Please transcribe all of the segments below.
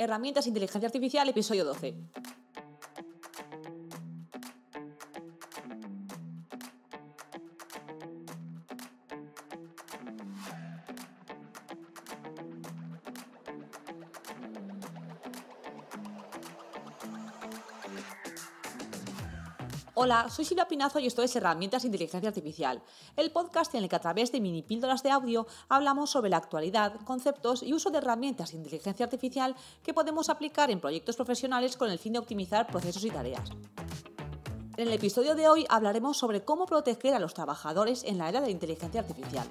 Herramientas de Inteligencia Artificial, episodio 12. Hola, soy Silvia Pinazo y esto es Herramientas de Inteligencia Artificial, el podcast en el que a través de mini píldoras de audio hablamos sobre la actualidad, conceptos y uso de herramientas de inteligencia artificial que podemos aplicar en proyectos profesionales con el fin de optimizar procesos y tareas. En el episodio de hoy hablaremos sobre cómo proteger a los trabajadores en la era de la inteligencia artificial.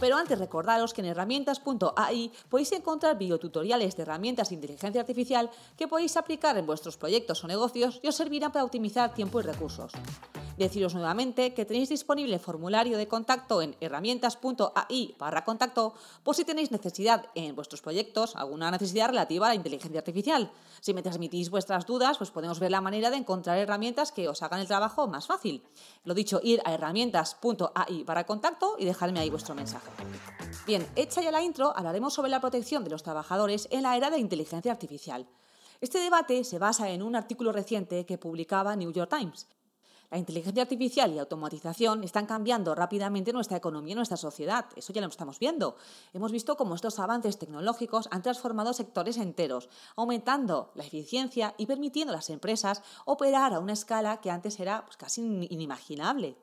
Pero antes recordaros que en herramientas.ai podéis encontrar videotutoriales de herramientas de inteligencia artificial que podéis aplicar en vuestros proyectos o negocios y os servirán para optimizar tiempo y recursos. Deciros nuevamente que tenéis disponible formulario de contacto en herramientas.ai barra contacto por si tenéis necesidad en vuestros proyectos, alguna necesidad relativa a la inteligencia artificial. Si me transmitís vuestras dudas, pues podemos ver la manera de encontrar herramientas que os hagan el trabajo más fácil. Lo dicho, ir a herramientas.ai barra contacto y dejadme ahí vuestro mensaje. Bien, hecha ya la intro, hablaremos sobre la protección de los trabajadores en la era de inteligencia artificial. Este debate se basa en un artículo reciente que publicaba New York Times. La inteligencia artificial y la automatización están cambiando rápidamente nuestra economía y nuestra sociedad. Eso ya lo estamos viendo. Hemos visto cómo estos avances tecnológicos han transformado sectores enteros, aumentando la eficiencia y permitiendo a las empresas operar a una escala que antes era pues, casi inimaginable.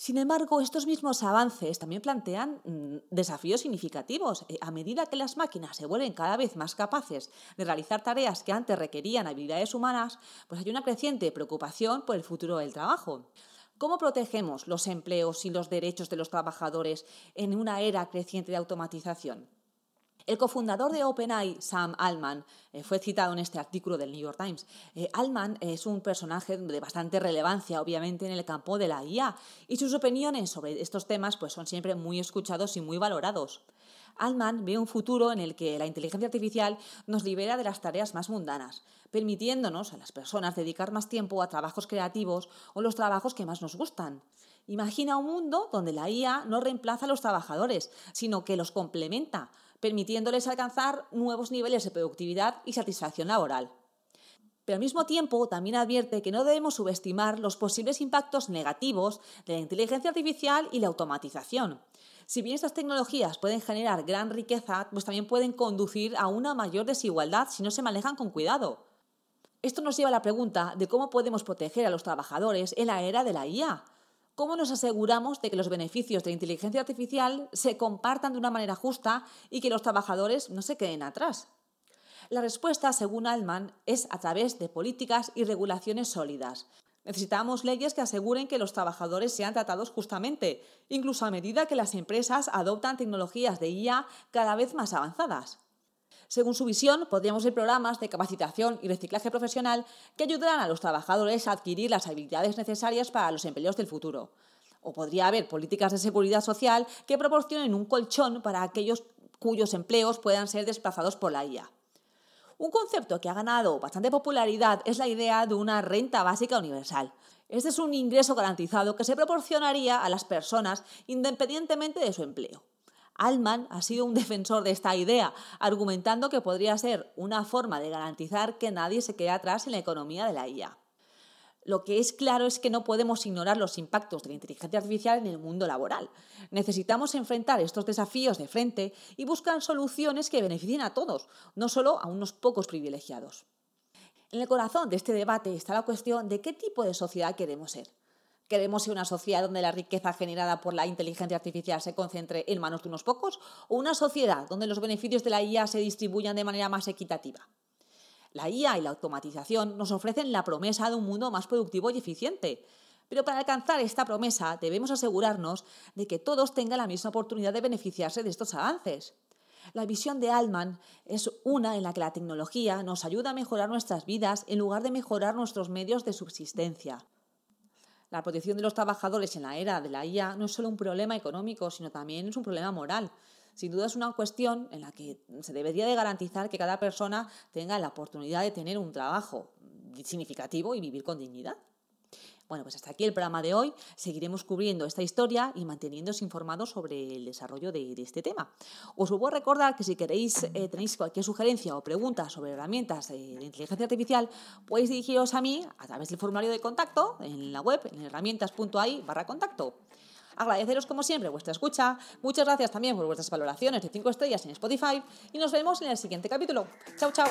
Sin embargo, estos mismos avances también plantean mm, desafíos significativos. Eh, a medida que las máquinas se vuelven cada vez más capaces de realizar tareas que antes requerían habilidades humanas, pues hay una creciente preocupación por el futuro del trabajo. ¿Cómo protegemos los empleos y los derechos de los trabajadores en una era creciente de automatización? El cofundador de OpenAI, Sam Altman, eh, fue citado en este artículo del New York Times. Eh, Altman es un personaje de bastante relevancia, obviamente, en el campo de la IA, y sus opiniones sobre estos temas pues, son siempre muy escuchados y muy valorados. Altman ve un futuro en el que la inteligencia artificial nos libera de las tareas más mundanas, permitiéndonos a las personas dedicar más tiempo a trabajos creativos o los trabajos que más nos gustan. Imagina un mundo donde la IA no reemplaza a los trabajadores, sino que los complementa, permitiéndoles alcanzar nuevos niveles de productividad y satisfacción laboral. Pero al mismo tiempo también advierte que no debemos subestimar los posibles impactos negativos de la inteligencia artificial y la automatización. Si bien estas tecnologías pueden generar gran riqueza, pues también pueden conducir a una mayor desigualdad si no se manejan con cuidado. Esto nos lleva a la pregunta de cómo podemos proteger a los trabajadores en la era de la IA. ¿Cómo nos aseguramos de que los beneficios de la inteligencia artificial se compartan de una manera justa y que los trabajadores no se queden atrás? La respuesta, según Altman, es a través de políticas y regulaciones sólidas. Necesitamos leyes que aseguren que los trabajadores sean tratados justamente, incluso a medida que las empresas adoptan tecnologías de IA cada vez más avanzadas. Según su visión, podríamos ver programas de capacitación y reciclaje profesional que ayudarán a los trabajadores a adquirir las habilidades necesarias para los empleos del futuro. O podría haber políticas de seguridad social que proporcionen un colchón para aquellos cuyos empleos puedan ser desplazados por la IA. Un concepto que ha ganado bastante popularidad es la idea de una renta básica universal. Este es un ingreso garantizado que se proporcionaría a las personas independientemente de su empleo. Altman ha sido un defensor de esta idea, argumentando que podría ser una forma de garantizar que nadie se quede atrás en la economía de la IA. Lo que es claro es que no podemos ignorar los impactos de la inteligencia artificial en el mundo laboral. Necesitamos enfrentar estos desafíos de frente y buscar soluciones que beneficien a todos, no solo a unos pocos privilegiados. En el corazón de este debate está la cuestión de qué tipo de sociedad queremos ser. ¿Queremos ser una sociedad donde la riqueza generada por la inteligencia artificial se concentre en manos de unos pocos? ¿O una sociedad donde los beneficios de la IA se distribuyan de manera más equitativa? La IA y la automatización nos ofrecen la promesa de un mundo más productivo y eficiente. Pero para alcanzar esta promesa debemos asegurarnos de que todos tengan la misma oportunidad de beneficiarse de estos avances. La visión de Altman es una en la que la tecnología nos ayuda a mejorar nuestras vidas en lugar de mejorar nuestros medios de subsistencia. La protección de los trabajadores en la era de la IA no es solo un problema económico, sino también es un problema moral. Sin duda es una cuestión en la que se debería de garantizar que cada persona tenga la oportunidad de tener un trabajo significativo y vivir con dignidad. Bueno, pues hasta aquí el programa de hoy. Seguiremos cubriendo esta historia y manteniéndose informados sobre el desarrollo de, este tema. Os vuelvo a recordar que si queréis, eh, tenéis cualquier sugerencia o pregunta sobre herramientas de, inteligencia artificial, podéis dirigiros a mí a través del formulario de contacto en la web, en herramientas.ai barra contacto. Agradeceros como siempre vuestra escucha. Muchas gracias también por vuestras valoraciones de 5 estrellas en Spotify y nos vemos en el siguiente capítulo. Chao, chao.